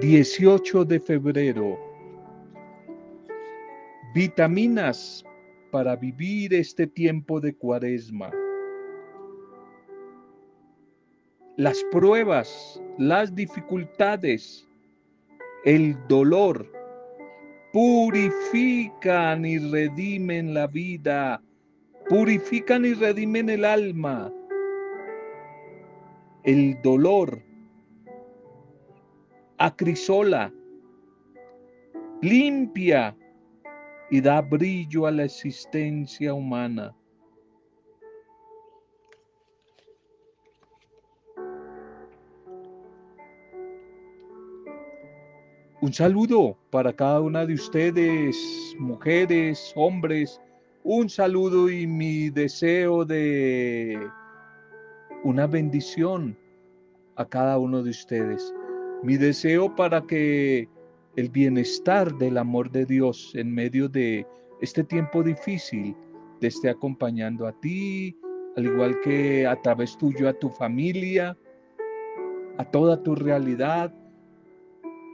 18 de febrero. Vitaminas para vivir este tiempo de cuaresma. Las pruebas, las dificultades, el dolor purifican y redimen la vida, purifican y redimen el alma. El dolor acrisola, limpia y da brillo a la existencia humana. Un saludo para cada una de ustedes, mujeres, hombres, un saludo y mi deseo de una bendición a cada uno de ustedes. Mi deseo para que el bienestar del amor de Dios en medio de este tiempo difícil te esté acompañando a ti, al igual que a través tuyo a tu familia, a toda tu realidad.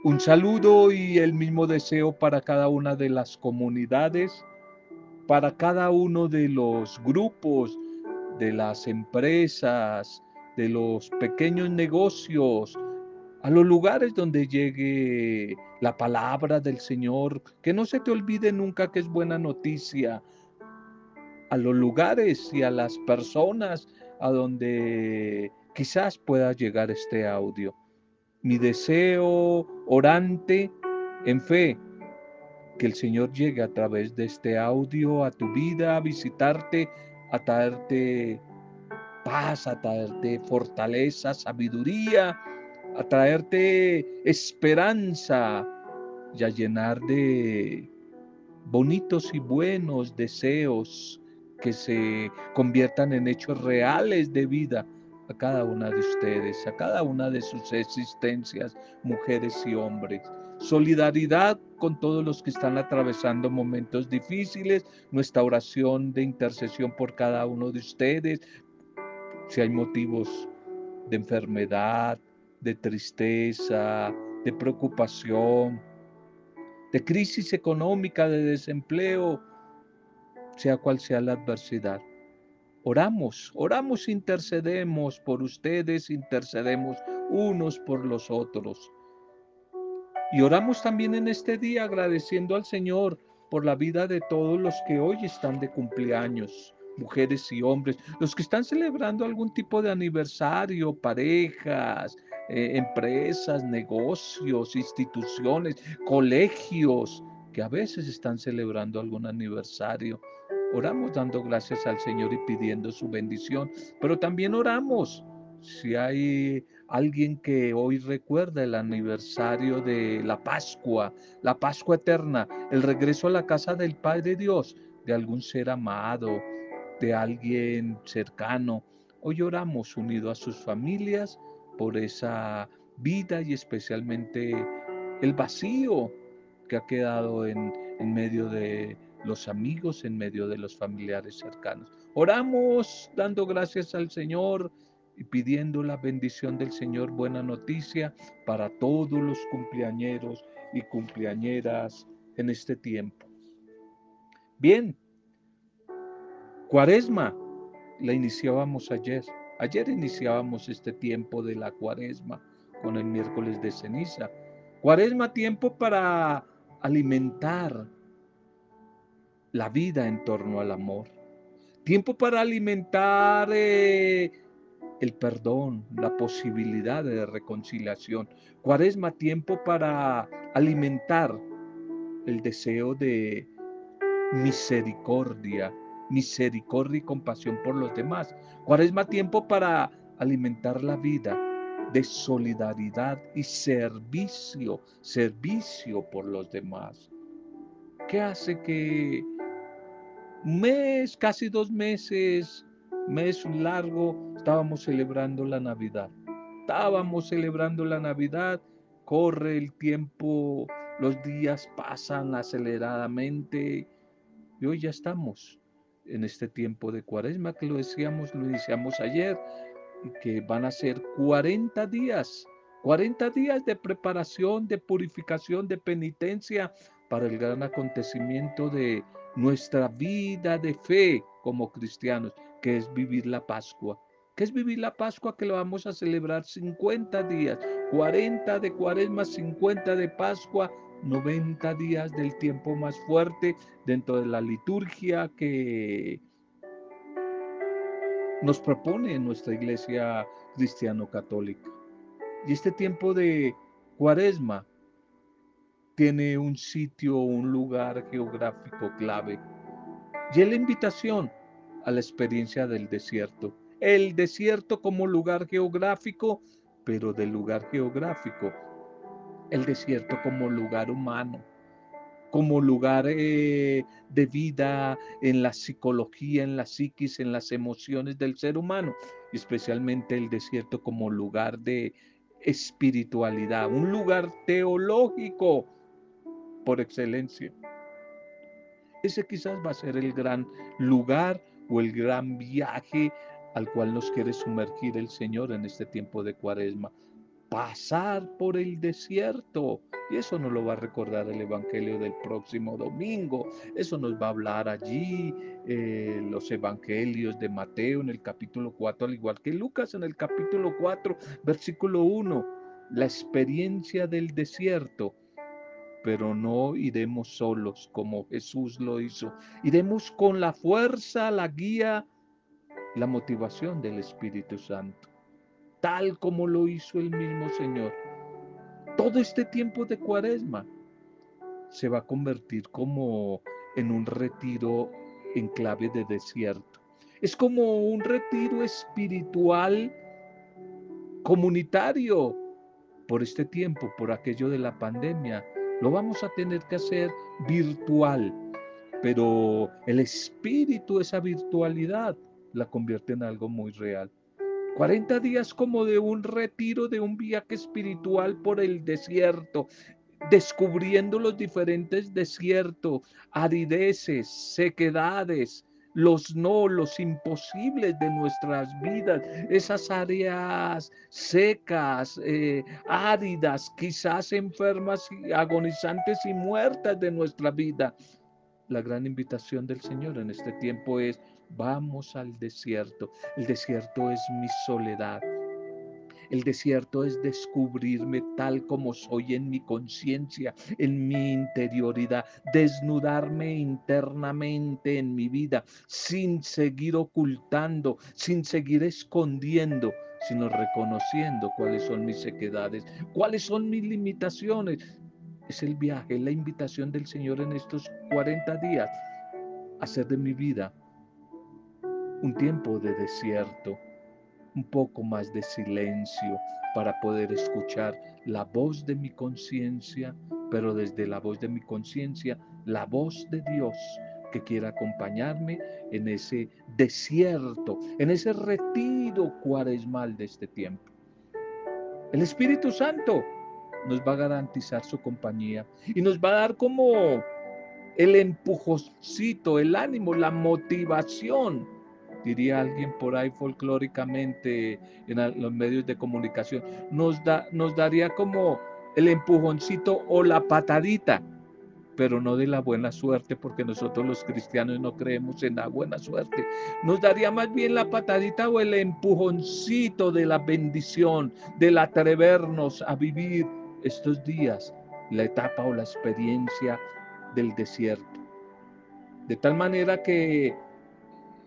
Un saludo y el mismo deseo para cada una de las comunidades, para cada uno de los grupos, de las empresas, de los pequeños negocios, a los lugares donde llegue la palabra del Señor, que no se te olvide nunca que es buena noticia, a los lugares y a las personas a donde quizás pueda llegar este audio. Mi deseo orante en fe, que el Señor llegue a través de este audio a tu vida, a visitarte, a traerte paz, a traerte fortaleza, sabiduría, a traerte esperanza y a llenar de bonitos y buenos deseos que se conviertan en hechos reales de vida a cada una de ustedes, a cada una de sus existencias, mujeres y hombres. Solidaridad con todos los que están atravesando momentos difíciles, nuestra oración de intercesión por cada uno de ustedes, si hay motivos de enfermedad, de tristeza, de preocupación, de crisis económica, de desempleo, sea cual sea la adversidad. Oramos, oramos, intercedemos por ustedes, intercedemos unos por los otros. Y oramos también en este día agradeciendo al Señor por la vida de todos los que hoy están de cumpleaños mujeres y hombres, los que están celebrando algún tipo de aniversario, parejas, eh, empresas, negocios, instituciones, colegios, que a veces están celebrando algún aniversario. Oramos dando gracias al Señor y pidiendo su bendición, pero también oramos si hay alguien que hoy recuerda el aniversario de la Pascua, la Pascua eterna, el regreso a la casa del Padre Dios, de algún ser amado, de alguien cercano. Hoy oramos unido a sus familias por esa vida y especialmente el vacío que ha quedado en, en medio de los amigos, en medio de los familiares cercanos. Oramos dando gracias al Señor y pidiendo la bendición del Señor, buena noticia para todos los cumpleañeros y cumpleañeras en este tiempo. Bien, Cuaresma la iniciábamos ayer. Ayer iniciábamos este tiempo de la cuaresma con el miércoles de ceniza. Cuaresma, tiempo para alimentar la vida en torno al amor. Tiempo para alimentar eh, el perdón, la posibilidad de reconciliación. Cuaresma, tiempo para alimentar el deseo de misericordia, misericordia y compasión por los demás. Cuaresma tiempo para alimentar la vida de solidaridad y servicio, servicio por los demás. ¿Qué hace que un mes, casi dos meses, mes largo, estábamos celebrando la Navidad? Estábamos celebrando la Navidad, corre el tiempo, los días pasan aceleradamente y hoy ya estamos en este tiempo de cuaresma, que lo decíamos, lo iniciamos ayer, que van a ser 40 días, 40 días de preparación, de purificación, de penitencia para el gran acontecimiento de nuestra vida de fe como cristianos, que es vivir la Pascua. ¿Qué es vivir la Pascua? Que lo vamos a celebrar 50 días, 40 de cuaresma, 50 de Pascua, 90 días del tiempo más fuerte dentro de la liturgia que nos propone nuestra iglesia cristiano-católica. Y este tiempo de cuaresma tiene un sitio, un lugar geográfico clave. Y es la invitación a la experiencia del desierto. El desierto como lugar geográfico, pero del lugar geográfico. El desierto como lugar humano como lugar eh, de vida en la psicología, en la psiquis, en las emociones del ser humano, especialmente el desierto como lugar de espiritualidad, un lugar teológico por excelencia. Ese quizás va a ser el gran lugar o el gran viaje al cual nos quiere sumergir el Señor en este tiempo de cuaresma. Pasar por el desierto, y eso nos lo va a recordar el Evangelio del próximo domingo. Eso nos va a hablar allí eh, los Evangelios de Mateo en el capítulo 4, al igual que Lucas en el capítulo 4, versículo 1. La experiencia del desierto. Pero no iremos solos como Jesús lo hizo. Iremos con la fuerza, la guía, la motivación del Espíritu Santo. Tal como lo hizo el mismo Señor todo este tiempo de cuaresma se va a convertir como en un retiro en clave de desierto. Es como un retiro espiritual comunitario por este tiempo, por aquello de la pandemia. Lo vamos a tener que hacer virtual, pero el espíritu, esa virtualidad, la convierte en algo muy real. 40 días como de un retiro, de un viaje espiritual por el desierto, descubriendo los diferentes desiertos, arideces, sequedades, los no, los imposibles de nuestras vidas, esas áreas secas, eh, áridas, quizás enfermas, agonizantes y muertas de nuestra vida. La gran invitación del Señor en este tiempo es Vamos al desierto. El desierto es mi soledad. El desierto es descubrirme tal como soy en mi conciencia, en mi interioridad, desnudarme internamente en mi vida, sin seguir ocultando, sin seguir escondiendo, sino reconociendo cuáles son mis sequedades, cuáles son mis limitaciones. Es el viaje, la invitación del Señor en estos 40 días, hacer de mi vida un tiempo de desierto, un poco más de silencio para poder escuchar la voz de mi conciencia, pero desde la voz de mi conciencia, la voz de Dios que quiera acompañarme en ese desierto, en ese retiro cuaresmal de este tiempo. El Espíritu Santo nos va a garantizar su compañía y nos va a dar como el empujoncito, el ánimo, la motivación diría alguien por ahí folclóricamente en los medios de comunicación, nos, da, nos daría como el empujoncito o la patadita, pero no de la buena suerte, porque nosotros los cristianos no creemos en la buena suerte. Nos daría más bien la patadita o el empujoncito de la bendición, del atrevernos a vivir estos días, la etapa o la experiencia del desierto. De tal manera que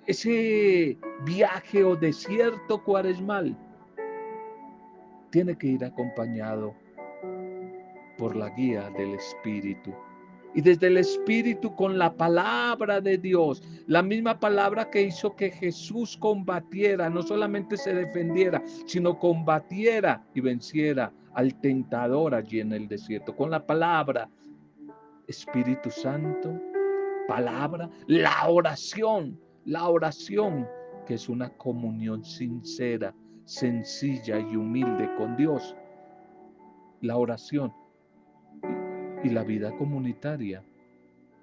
ese viaje o desierto cuaresmal tiene que ir acompañado por la guía del Espíritu. Y desde el Espíritu con la palabra de Dios, la misma palabra que hizo que Jesús combatiera, no solamente se defendiera, sino combatiera y venciera al tentador allí en el desierto. Con la palabra, Espíritu Santo, palabra, la oración la oración, que es una comunión sincera, sencilla y humilde con Dios. La oración y la vida comunitaria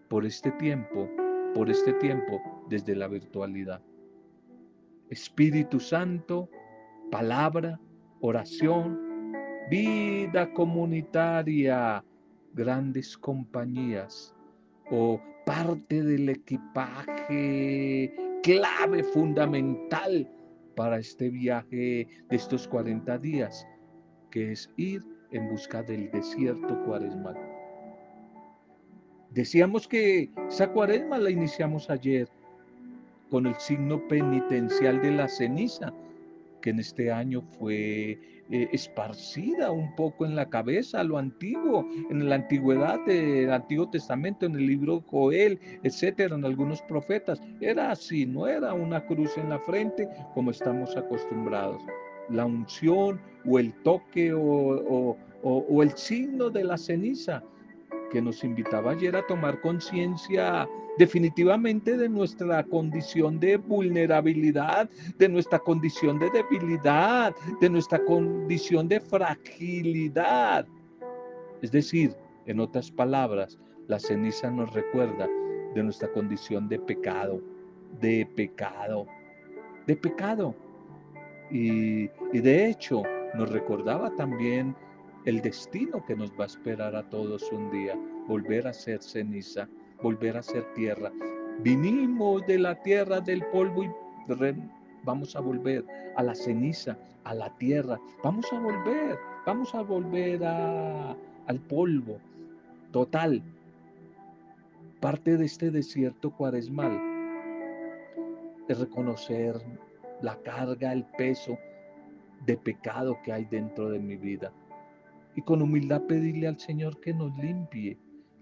por este tiempo, por este tiempo desde la virtualidad. Espíritu Santo, palabra, oración, vida comunitaria, grandes compañías o parte del equipaje clave fundamental para este viaje de estos 40 días, que es ir en busca del desierto cuaresmal. Decíamos que esa cuaresma la iniciamos ayer con el signo penitencial de la ceniza, que en este año fue eh, esparcida un poco en la cabeza, lo antiguo, en la antigüedad del Antiguo Testamento, en el libro Joel, etcétera, en algunos profetas. Era así, no era una cruz en la frente como estamos acostumbrados. La unción o el toque o, o el signo de la ceniza que nos invitaba ayer a tomar conciencia definitivamente de nuestra condición de vulnerabilidad, de nuestra condición de debilidad, de nuestra condición de fragilidad. Es decir, en otras palabras, la ceniza nos recuerda de nuestra condición de pecado, de pecado, de pecado. Y, y de hecho, nos recordaba también el destino que nos va a esperar a todos un día, volver a ser ceniza, volver a ser tierra. Vinimos de la tierra del polvo y vamos a volver a la ceniza, a la tierra. Vamos a volver, vamos a volver al polvo total. Parte de este desierto cuaresmal es reconocer la carga, el peso de pecado que hay dentro de mi vida y con humildad pedirle al Señor que nos limpie,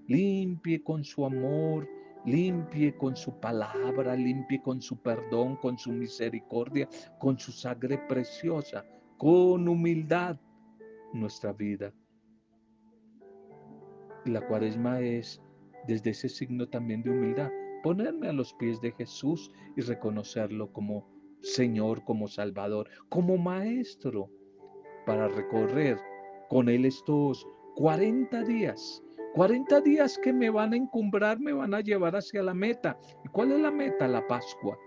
limpie con su amor, limpie con su palabra, limpie con su perdón, con su misericordia, con su sangre preciosa, con humildad nuestra vida. La cuaresma es desde ese signo también de humildad, ponerme a los pies de Jesús y reconocerlo como Señor, como Salvador, como Maestro, para recorrer con Él estos 40 días. 40 días que me van a encumbrar, me van a llevar hacia la meta. ¿Y cuál es la meta? La Pascua.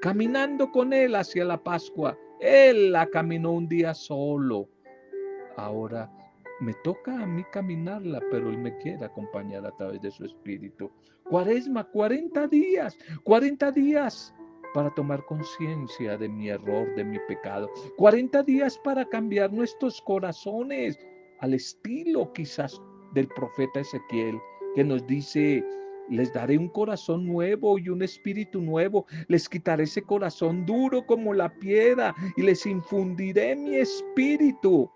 Caminando con Él hacia la Pascua. Él la caminó un día solo. Ahora me toca a mí caminarla, pero Él me quiere acompañar a través de su Espíritu. Cuaresma, 40 días, 40 días para tomar conciencia de mi error, de mi pecado. 40 días para cambiar nuestros corazones al estilo quizás del profeta Ezequiel, que nos dice, les daré un corazón nuevo y un espíritu nuevo. Les quitaré ese corazón duro como la piedra y les infundiré mi espíritu.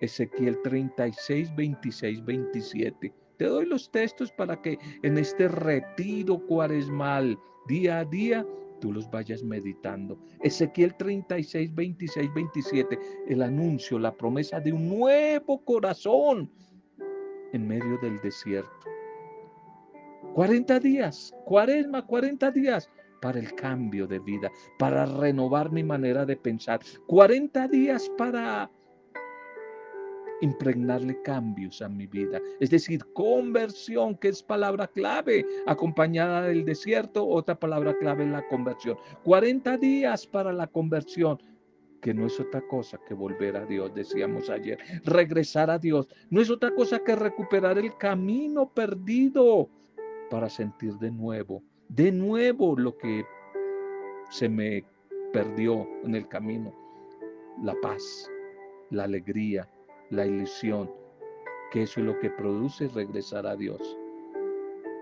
Ezequiel 36, 26, 27. Te doy los textos para que en este retiro cuaresmal, día a día, tú los vayas meditando. Ezequiel 36, 26, 27, el anuncio, la promesa de un nuevo corazón en medio del desierto. 40 días, cuaresma, 40 días para el cambio de vida, para renovar mi manera de pensar. 40 días para impregnarle cambios a mi vida. Es decir, conversión, que es palabra clave, acompañada del desierto, otra palabra clave en la conversión. 40 días para la conversión, que no es otra cosa que volver a Dios, decíamos ayer. Regresar a Dios no es otra cosa que recuperar el camino perdido para sentir de nuevo, de nuevo lo que se me perdió en el camino. La paz, la alegría, la ilusión, que eso es lo que produce regresar a Dios.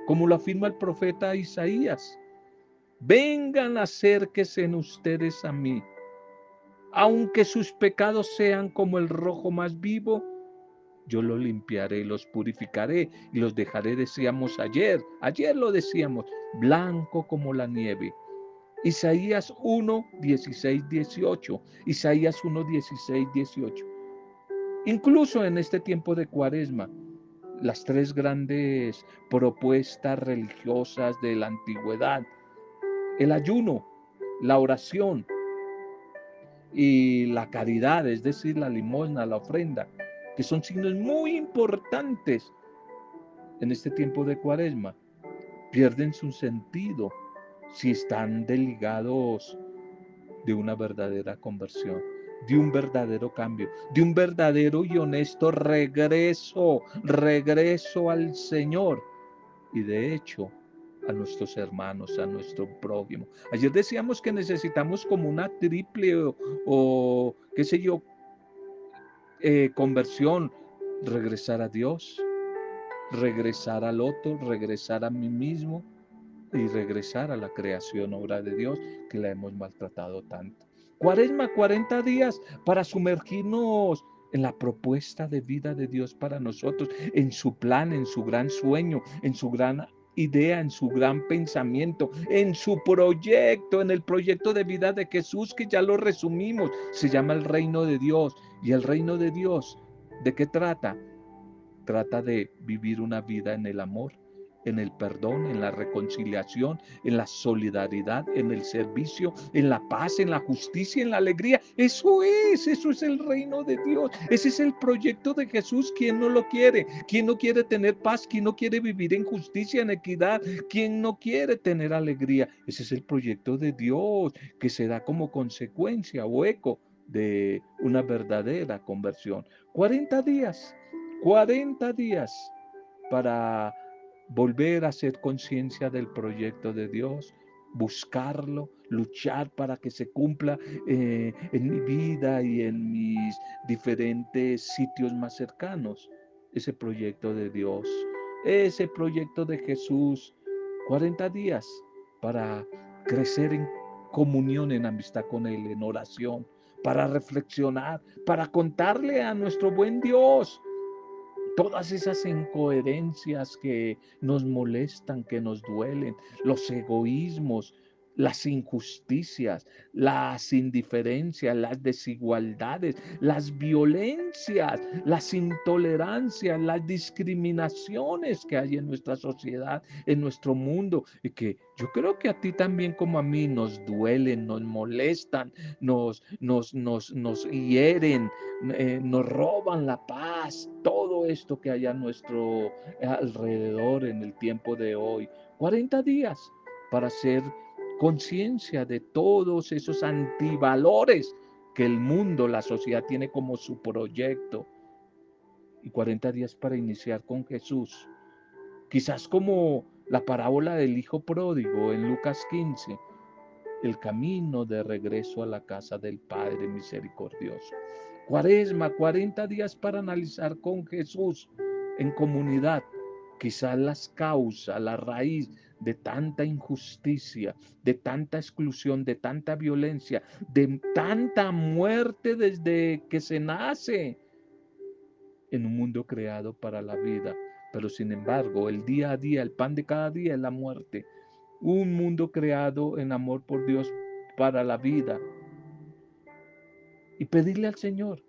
Como lo afirma el profeta Isaías, vengan acérquense ustedes a mí, aunque sus pecados sean como el rojo más vivo, yo los limpiaré, los purificaré y los dejaré, decíamos ayer, ayer lo decíamos, blanco como la nieve. Isaías 1, 16, 18. Isaías 1, 16, 18. Incluso en este tiempo de cuaresma, las tres grandes propuestas religiosas de la antigüedad, el ayuno, la oración y la caridad, es decir, la limosna, la ofrenda, que son signos muy importantes en este tiempo de cuaresma, pierden su sentido si están desligados de una verdadera conversión de un verdadero cambio, de un verdadero y honesto regreso, regreso al Señor. Y de hecho, a nuestros hermanos, a nuestro prójimo. Ayer decíamos que necesitamos como una triple o, qué sé yo, eh, conversión, regresar a Dios, regresar al otro, regresar a mí mismo y regresar a la creación, obra de Dios, que la hemos maltratado tanto. Cuaresma, 40 días para sumergirnos en la propuesta de vida de Dios para nosotros, en su plan, en su gran sueño, en su gran idea, en su gran pensamiento, en su proyecto, en el proyecto de vida de Jesús que ya lo resumimos. Se llama el reino de Dios. ¿Y el reino de Dios de qué trata? Trata de vivir una vida en el amor, en el perdón, en la reconciliación, en la solidaridad, en el servicio, en la paz, en la justicia, en la alegría. Eso es, eso es el reino de Dios. Ese es el proyecto de Jesús. ¿Quién no lo quiere? ¿Quién no quiere tener paz? ¿Quién no quiere vivir en justicia, en equidad? ¿Quién no quiere tener alegría? Ese es el proyecto de Dios que se da como consecuencia o eco de una verdadera conversión. 40 días, 40 días para volver a hacer conciencia del proyecto de Dios, buscarlo, luchar para que se cumpla eh, en mi vida y en mis diferentes sitios más cercanos. Ese proyecto de Dios, ese proyecto de Jesús, 40 días para crecer en comunión, en amistad con Él, en oración, para reflexionar, para contarle a nuestro buen Dios todas esas incoherencias que nos molestan, que nos duelen, los egoísmos, las injusticias, las indiferencias, las desigualdades, las violencias, las intolerancias, las discriminaciones que hay en nuestra sociedad, en nuestro mundo, y que yo creo que a ti también como a mí nos duelen, nos molestan, nos, nos, nos, nos hieren, eh, nos roban la paz, todo esto que hay a nuestro alrededor en el tiempo de hoy. 40 días para ser conciencia de todos esos antivalores que el mundo, la sociedad tiene como su proyecto. Y 40 días para iniciar con Jesús. Quizás como la parábola del Hijo Pródigo en Lucas 15, el camino de regreso a la casa del Padre misericordioso. Cuaresma, 40 días para analizar con Jesús en comunidad, quizás las causas, la raíz de tanta injusticia, de tanta exclusión, de tanta violencia, de tanta muerte desde que se nace en un mundo creado para la vida. Pero sin embargo, el día a día, el pan de cada día es la muerte. Un mundo creado en amor por Dios para la vida. Y pedirle al Señor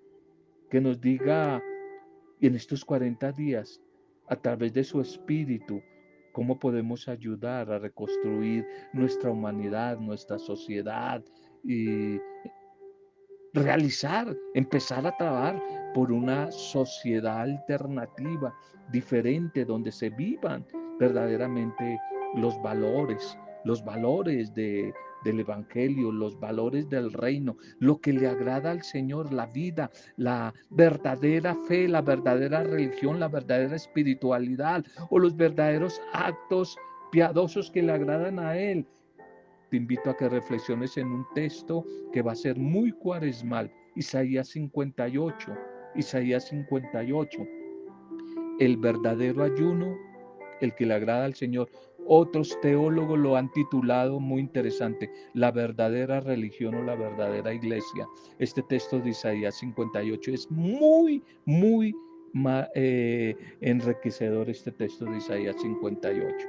que nos diga en estos 40 días, a través de su espíritu, cómo podemos ayudar a reconstruir nuestra humanidad, nuestra sociedad y realizar, empezar a trabajar por una sociedad alternativa, diferente, donde se vivan verdaderamente los valores, los valores de, del Evangelio, los valores del reino, lo que le agrada al Señor, la vida, la verdadera fe, la verdadera religión, la verdadera espiritualidad o los verdaderos actos piadosos que le agradan a Él. Te invito a que reflexiones en un texto que va a ser muy cuaresmal, Isaías 58, Isaías 58. El verdadero ayuno, el que le agrada al Señor. Otros teólogos lo han titulado muy interesante, la verdadera religión o la verdadera iglesia. Este texto de Isaías 58 es muy, muy eh, enriquecedor este texto de Isaías 58.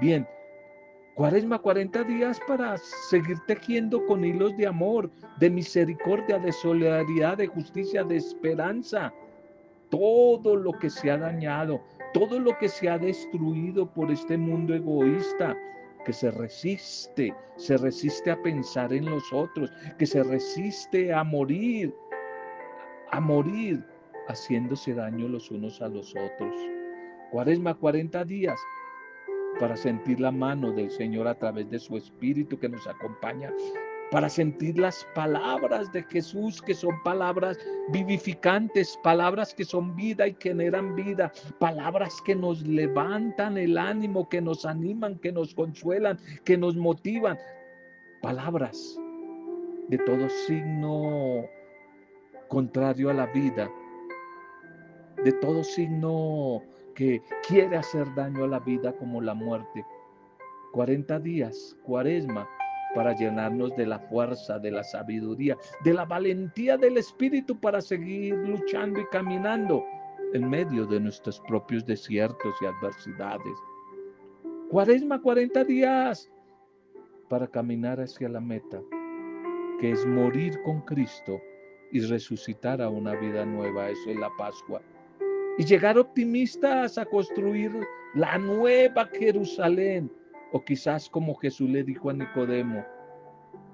Bien, Cuaresma 40 días para seguir tejiendo con hilos de amor, de misericordia, de solidaridad, de justicia, de esperanza. Todo lo que se ha dañado, todo lo que se ha destruido por este mundo egoísta, que se resiste, se resiste a pensar en los otros, que se resiste a morir, a morir haciéndose daño los unos a los otros. Cuaresma 40 días para sentir la mano del Señor a través de su Espíritu que nos acompaña para sentir las palabras de Jesús, que son palabras vivificantes, palabras que son vida y generan vida, palabras que nos levantan el ánimo, que nos animan, que nos consuelan, que nos motivan, palabras de todo signo contrario a la vida, de todo signo que quiere hacer daño a la vida como la muerte. 40 días, cuaresma, para llenarnos de la fuerza, de la sabiduría, de la valentía del Espíritu para seguir luchando y caminando en medio de nuestros propios desiertos y adversidades. Cuaresma, 40 días para caminar hacia la meta, que es morir con Cristo y resucitar a una vida nueva. Eso es la Pascua. Y llegar optimistas a construir la nueva Jerusalén o quizás como Jesús le dijo a Nicodemo,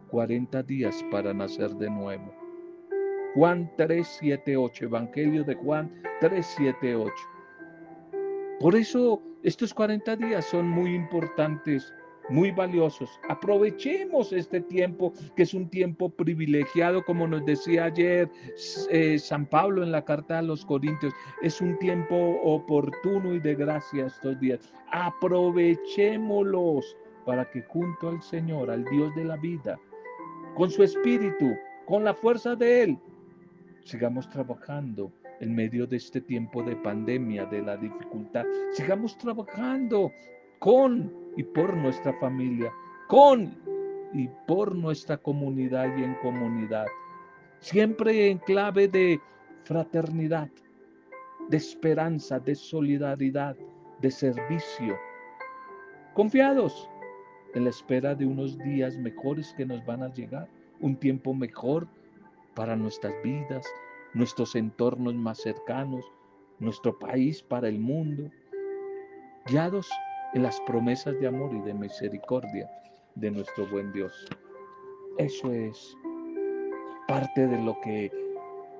40 días para nacer de nuevo. Juan 3, 7, 8, Evangelio de Juan 3, 7, 8. Por eso estos 40 días son muy importantes muy valiosos. Aprovechemos este tiempo, que es un tiempo privilegiado, como nos decía ayer eh, San Pablo en la carta a los Corintios. Es un tiempo oportuno y de gracia estos días. Aprovechémoslos para que junto al Señor, al Dios de la vida, con su espíritu, con la fuerza de Él, sigamos trabajando en medio de este tiempo de pandemia, de la dificultad. Sigamos trabajando con y por nuestra familia, con y por nuestra comunidad y en comunidad. Siempre en clave de fraternidad, de esperanza, de solidaridad, de servicio. Confiados en la espera de unos días mejores que nos van a llegar, un tiempo mejor para nuestras vidas, nuestros entornos más cercanos, nuestro país para el mundo, guiados en las promesas de amor y de misericordia de nuestro buen Dios. Eso es parte de lo que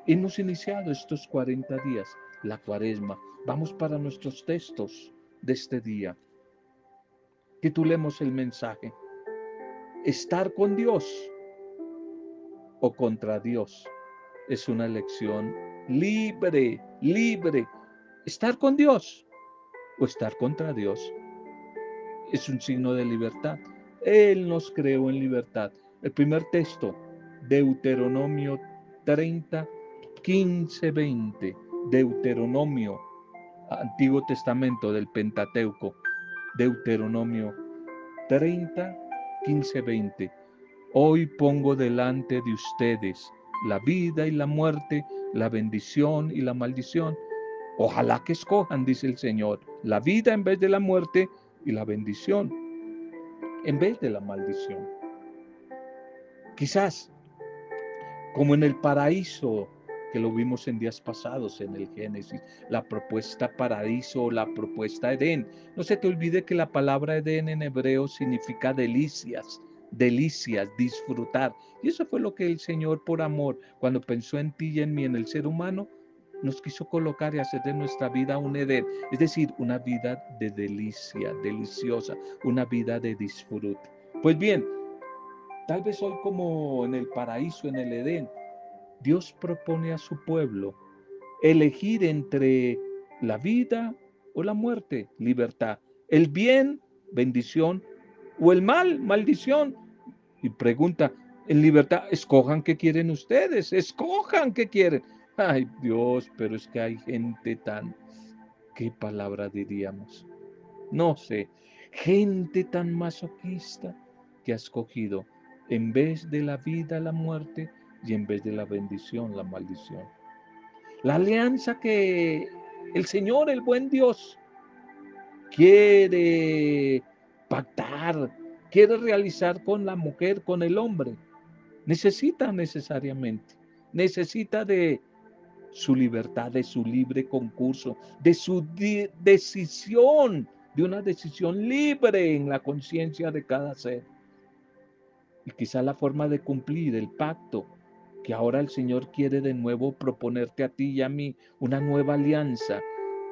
hemos iniciado estos 40 días, la cuaresma. Vamos para nuestros textos de este día. Titulemos el mensaje, estar con Dios o contra Dios. Es una elección libre, libre. Estar con Dios o estar contra Dios es un signo de libertad. Él nos creó en libertad. El primer texto, Deuteronomio 30, 15, 20. Deuteronomio, Antiguo Testamento del Pentateuco. Deuteronomio 30, 15, 20. Hoy pongo delante de ustedes la vida y la muerte, la bendición y la maldición. Ojalá que escojan, dice el Señor, la vida en vez de la muerte y la bendición en vez de la maldición. Quizás, como en el paraíso que lo vimos en días pasados en el Génesis, la propuesta paraíso o la propuesta Edén. No se te olvide que la palabra Edén en hebreo significa delicias, delicias, disfrutar. Y eso fue lo que el Señor por amor, cuando pensó en ti y en mí, en el ser humano, nos quiso colocar y hacer de nuestra vida un Edén, es decir, una vida de delicia, deliciosa, una vida de disfrute. Pues bien, tal vez hoy como en el paraíso, en el Edén, Dios propone a su pueblo elegir entre la vida o la muerte, libertad, el bien, bendición, o el mal, maldición. Y pregunta, en libertad, escojan qué quieren ustedes, escojan qué quieren. Ay Dios, pero es que hay gente tan, ¿qué palabra diríamos? No sé, gente tan masoquista que ha escogido en vez de la vida la muerte y en vez de la bendición la maldición. La alianza que el Señor, el buen Dios, quiere pactar, quiere realizar con la mujer, con el hombre, necesita necesariamente, necesita de su libertad, de su libre concurso, de su decisión, de una decisión libre en la conciencia de cada ser. Y quizá la forma de cumplir el pacto que ahora el Señor quiere de nuevo proponerte a ti y a mí, una nueva alianza,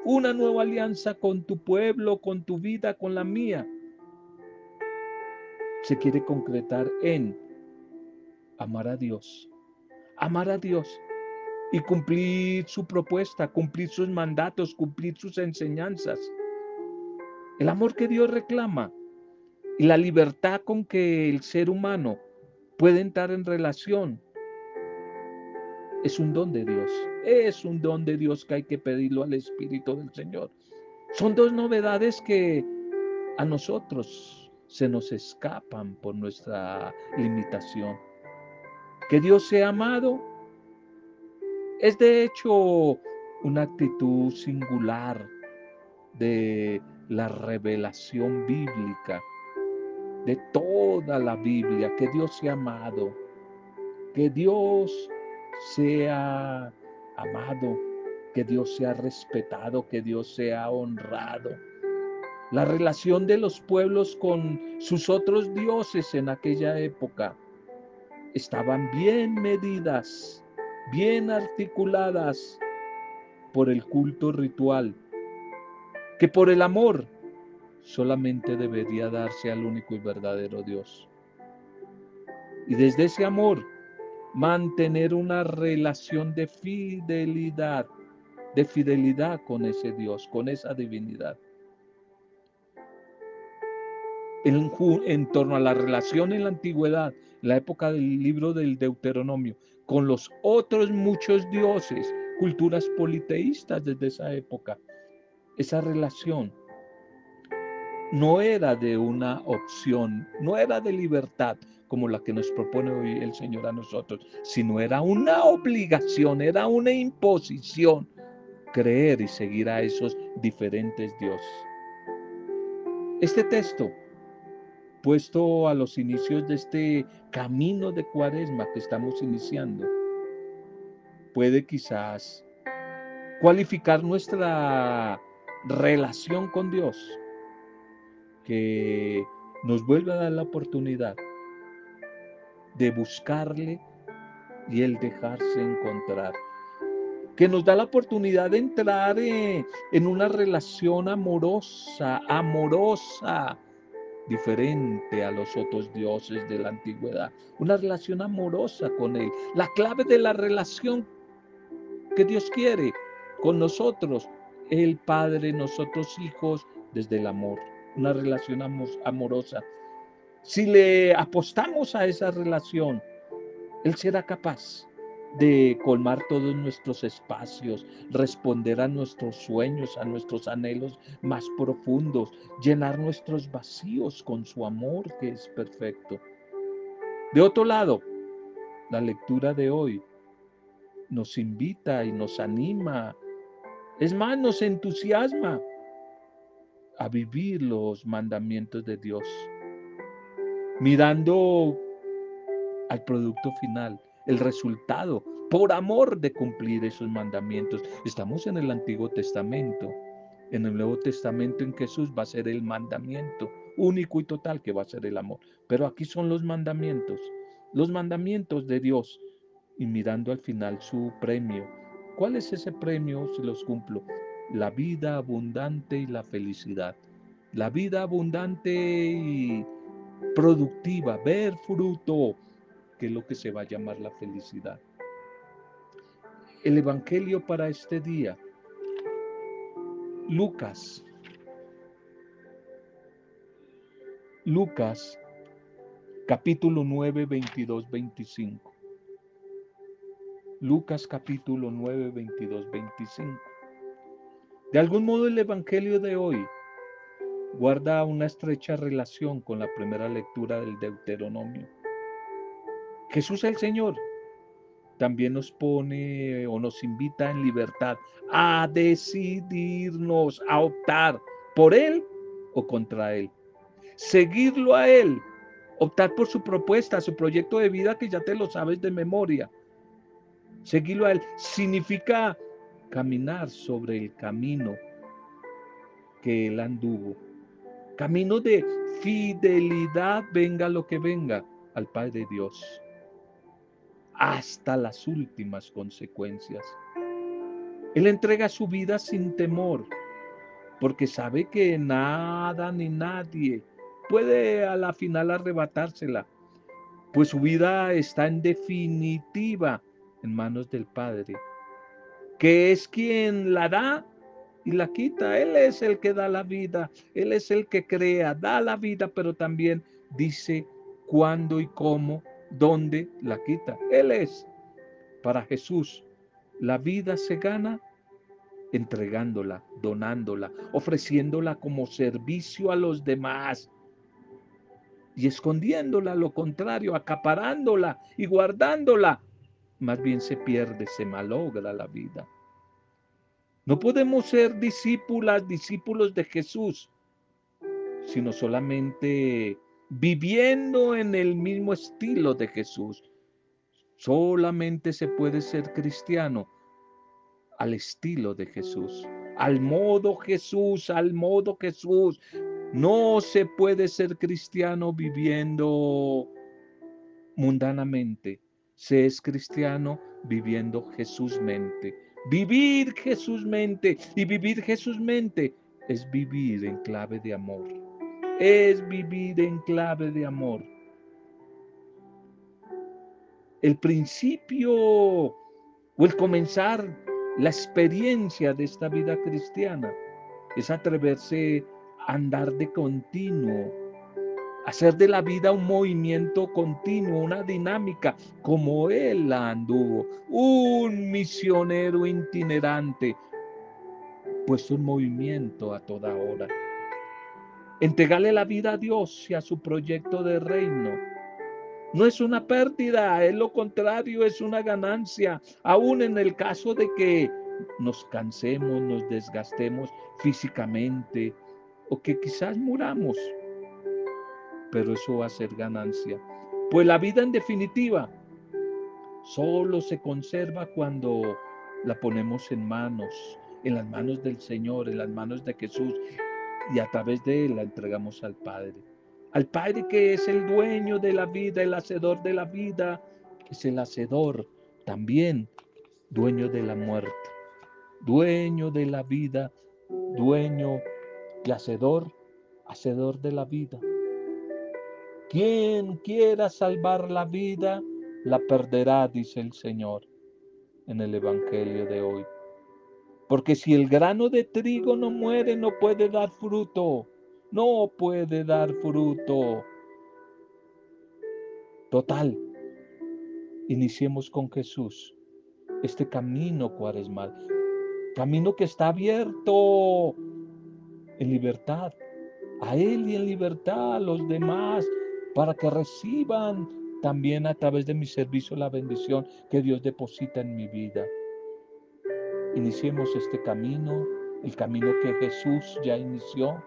una nueva alianza con tu pueblo, con tu vida, con la mía. Se quiere concretar en amar a Dios, amar a Dios y cumplir su propuesta, cumplir sus mandatos, cumplir sus enseñanzas. El amor que Dios reclama y la libertad con que el ser humano puede entrar en relación es un don de Dios. Es un don de Dios que hay que pedirlo al Espíritu del Señor. Son dos novedades que a nosotros se nos escapan por nuestra limitación. Que Dios sea amado es de hecho una actitud singular de la revelación bíblica, de toda la Biblia, que Dios sea amado, que Dios sea amado, que Dios sea respetado, que Dios sea honrado. La relación de los pueblos con sus otros dioses en aquella época estaban bien medidas, bien articuladas por el culto ritual, que por el amor solamente debería darse al único y verdadero Dios. Y desde ese amor, mantener una relación de fidelidad, de fidelidad con ese Dios, con esa divinidad. En, torno a la relación en la antigüedad, la época del libro del Deuteronomio, con los otros muchos dioses, culturas politeístas desde esa época, esa relación no era de una opción, no era de libertad como la que nos propone hoy el Señor a nosotros, sino era una obligación, era una imposición creer y seguir a esos diferentes dioses. Este texto, puesto a los inicios de este camino de cuaresma que estamos iniciando, puede quizás cualificar nuestra relación con Dios que nos vuelve a dar la oportunidad de buscarle y el dejarse encontrar. Que nos da la oportunidad de entrar en, en una relación amorosa, amorosa, diferente a los otros dioses de la antigüedad. Una relación amorosa con Él. La clave de la relación que Dios quiere con nosotros, el Padre, nosotros hijos, desde el amor una relación amorosa. Si le apostamos a esa relación, Él será capaz de colmar todos nuestros espacios, responder a nuestros sueños, a nuestros anhelos más profundos, llenar nuestros vacíos con su amor que es perfecto. De otro lado, la lectura de hoy nos invita y nos anima, es más, nos entusiasma a vivir los mandamientos de Dios, mirando al producto final, el resultado, por amor de cumplir esos mandamientos. Estamos en el Antiguo Testamento, en el Nuevo Testamento en Jesús va a ser el mandamiento único y total que va a ser el amor. Pero aquí son los mandamientos, los mandamientos de Dios y mirando al final su premio. ¿Cuál es ese premio si los cumplo? la vida abundante y la felicidad. La vida abundante y productiva, ver fruto, que es lo que se va a llamar la felicidad. El Evangelio para este día, Lucas. Lucas, capítulo 9, 22, 25. Lucas capítulo 9, 22, 25. De algún modo el Evangelio de hoy guarda una estrecha relación con la primera lectura del Deuteronomio. Jesús el Señor también nos pone o nos invita en libertad a decidirnos, a optar por Él o contra Él. Seguirlo a Él, optar por su propuesta, su proyecto de vida que ya te lo sabes de memoria. Seguirlo a Él significa caminar sobre el camino que él anduvo. Camino de fidelidad, venga lo que venga, al Padre Dios, hasta las últimas consecuencias. Él entrega su vida sin temor, porque sabe que nada ni nadie puede a la final arrebatársela. pues su vida está en definitiva en manos del Padre, que es quien la da y la quita. Él es el que da la vida, Él es el que crea, da la vida, pero también dice cuándo y cómo, dónde la quita. Él es. Para Jesús, la vida se gana entregándola, donándola, ofreciéndola como servicio a los demás y escondiéndola, lo contrario, acaparándola y guardándola. Más bien se pierde, se malogra la vida. No podemos ser discípulas, discípulos de Jesús, sino solamente viviendo en el mismo estilo de Jesús. Solamente se puede ser cristiano al estilo de Jesús, al modo Jesús, al modo Jesús. No se puede ser cristiano viviendo mundanamente. Se es cristiano viviendo Jesús mente. Vivir Jesús mente y vivir Jesús mente es vivir en clave de amor. Es vivir en clave de amor. El principio o el comenzar la experiencia de esta vida cristiana es atreverse a andar de continuo, hacer de la vida un movimiento continuo, una dinámica, como él la anduvo, un misionero itinerante, puesto en movimiento a toda hora. Entregarle la vida a Dios y a su proyecto de reino no es una pérdida, es lo contrario, es una ganancia, aún en el caso de que nos cansemos, nos desgastemos físicamente o que quizás muramos. Pero eso va a ser ganancia. Pues la vida en definitiva solo se conserva cuando la ponemos en manos, en las manos del Señor, en las manos de Jesús y a través de Él la entregamos al Padre al Padre que es el dueño de la vida, el hacedor de la vida, es el hacedor también, dueño de la muerte, dueño de la vida, dueño y hacedor, hacedor de la vida. Quien quiera salvar la vida, la perderá, dice el Señor en el Evangelio de hoy. Porque si el grano de trigo no muere, no puede dar fruto no puede dar fruto. Total, iniciemos con Jesús este camino cuaresmal, camino que está abierto en libertad, a Él y en libertad a los demás, para que reciban también a través de mi servicio la bendición que Dios deposita en mi vida. Iniciemos este camino, el camino que Jesús ya inició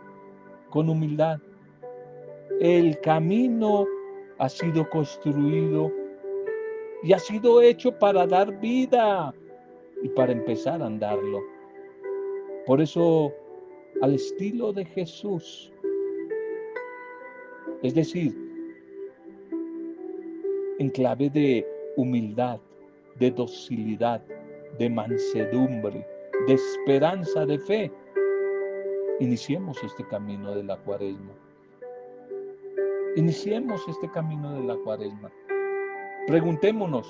con humildad. El camino ha sido construido y ha sido hecho para dar vida y para empezar a andarlo. Por eso, al estilo de Jesús, es decir, en clave de humildad, de docilidad, de mansedumbre, de esperanza, de fe, Iniciemos este camino de la cuaresma. Iniciemos este camino de la cuaresma. Preguntémonos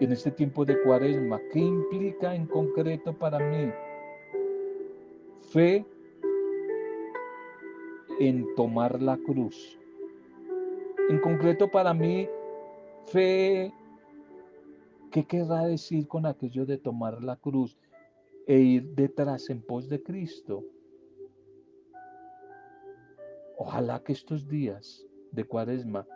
en este tiempo de cuaresma, ¿qué implica en concreto para mí fe en tomar la cruz? En concreto para mí, fe, ¿qué querrá decir con aquello de tomar la cruz? e ir detrás en pos de Cristo. Ojalá que estos días de cuaresma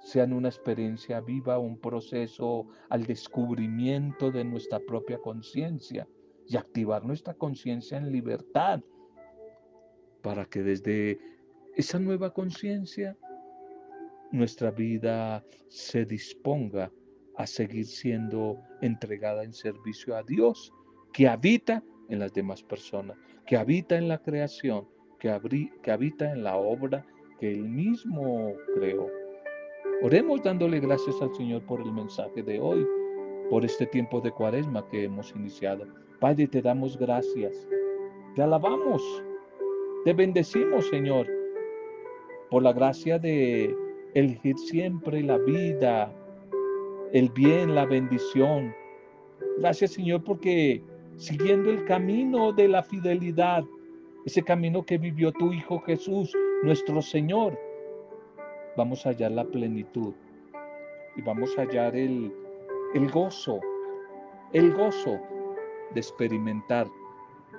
sean una experiencia viva, un proceso al descubrimiento de nuestra propia conciencia y activar nuestra conciencia en libertad para que desde esa nueva conciencia nuestra vida se disponga a seguir siendo entregada en servicio a Dios que habita en las demás personas, que habita en la creación, que, que habita en la obra que Él mismo creó. Oremos dándole gracias al Señor por el mensaje de hoy, por este tiempo de cuaresma que hemos iniciado. Padre, te damos gracias, te alabamos, te bendecimos, Señor, por la gracia de elegir siempre la vida, el bien, la bendición. Gracias Señor porque siguiendo el camino de la fidelidad, ese camino que vivió tu Hijo Jesús, nuestro Señor, vamos a hallar la plenitud y vamos a hallar el, el gozo, el gozo de experimentar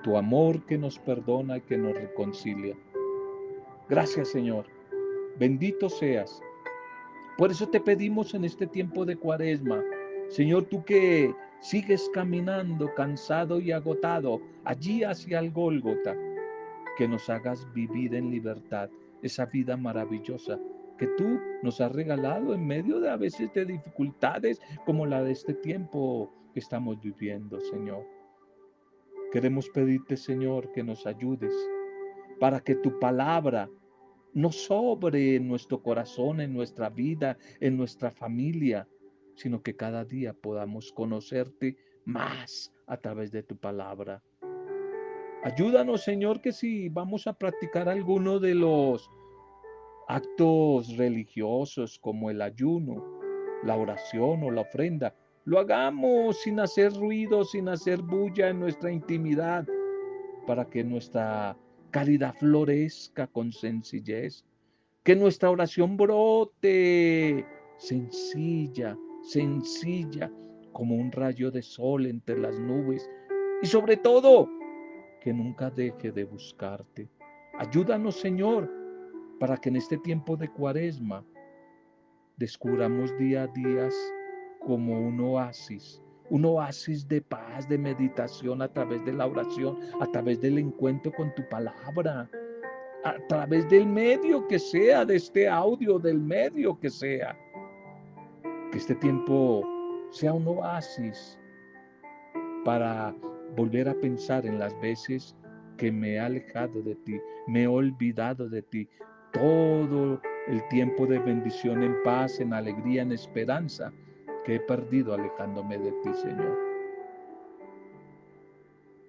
tu amor que nos perdona y que nos reconcilia. Gracias Señor, bendito seas. Por eso te pedimos en este tiempo de cuaresma, Señor, tú que sigues caminando cansado y agotado allí hacia el Gólgota, que nos hagas vivir en libertad esa vida maravillosa que tú nos has regalado en medio de a veces de dificultades como la de este tiempo que estamos viviendo, Señor. Queremos pedirte, Señor, que nos ayudes para que tu palabra no sobre nuestro corazón, en nuestra vida, en nuestra familia, sino que cada día podamos conocerte más a través de tu palabra. Ayúdanos, Señor, que si vamos a practicar alguno de los actos religiosos como el ayuno, la oración o la ofrenda, lo hagamos sin hacer ruido, sin hacer bulla en nuestra intimidad, para que nuestra caridad florezca con sencillez, que nuestra oración brote sencilla, sencilla, como un rayo de sol entre las nubes, y sobre todo, que nunca deje de buscarte. Ayúdanos, Señor, para que en este tiempo de cuaresma descubramos día a día como un oasis, un oasis de paz, de meditación a través de la oración, a través del encuentro con tu palabra, a través del medio que sea, de este audio, del medio que sea. Que este tiempo sea un oasis para volver a pensar en las veces que me he alejado de ti, me he olvidado de ti, todo el tiempo de bendición en paz, en alegría, en esperanza he perdido alejándome de ti, Señor.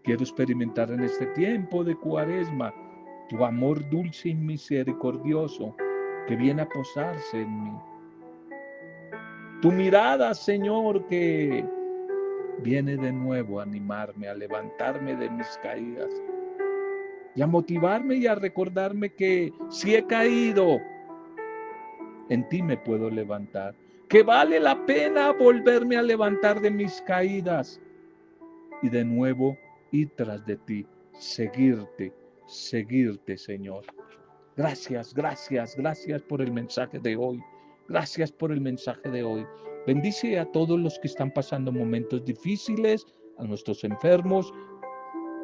Quiero experimentar en este tiempo de cuaresma tu amor dulce y misericordioso que viene a posarse en mí. Tu mirada, Señor, que viene de nuevo a animarme, a levantarme de mis caídas y a motivarme y a recordarme que si he caído, en ti me puedo levantar, que vale la pena volverme a levantar de mis caídas y de nuevo ir tras de ti, seguirte, seguirte, Señor. Gracias, gracias, gracias por el mensaje de hoy. Gracias por el mensaje de hoy. Bendice a todos los que están pasando momentos difíciles, a nuestros enfermos,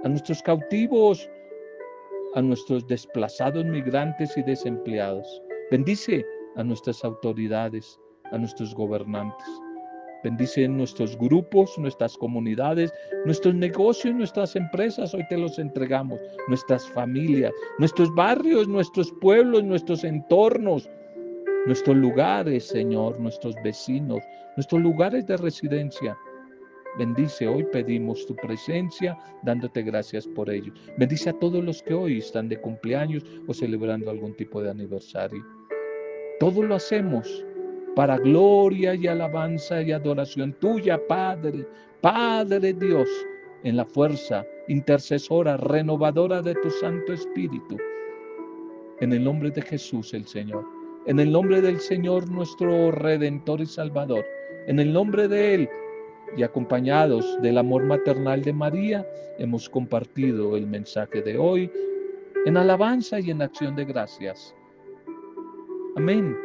a nuestros cautivos, a nuestros desplazados migrantes y desempleados. Bendice a nuestras autoridades, a nuestros gobernantes. Bendice nuestros grupos, nuestras comunidades, nuestros negocios, nuestras empresas. Hoy te los entregamos. Nuestras familias, nuestros barrios, nuestros pueblos, nuestros entornos, nuestros lugares, Señor, nuestros vecinos, nuestros lugares de residencia. Bendice, hoy pedimos tu presencia, dándote gracias por ello. Bendice a todos los que hoy están de cumpleaños o celebrando algún tipo de aniversario. Todo lo hacemos para gloria y alabanza y adoración tuya, Padre, Padre Dios, en la fuerza intercesora, renovadora de tu Santo Espíritu. En el nombre de Jesús el Señor, en el nombre del Señor nuestro Redentor y Salvador, en el nombre de Él y acompañados del amor maternal de María, hemos compartido el mensaje de hoy en alabanza y en acción de gracias. Amén.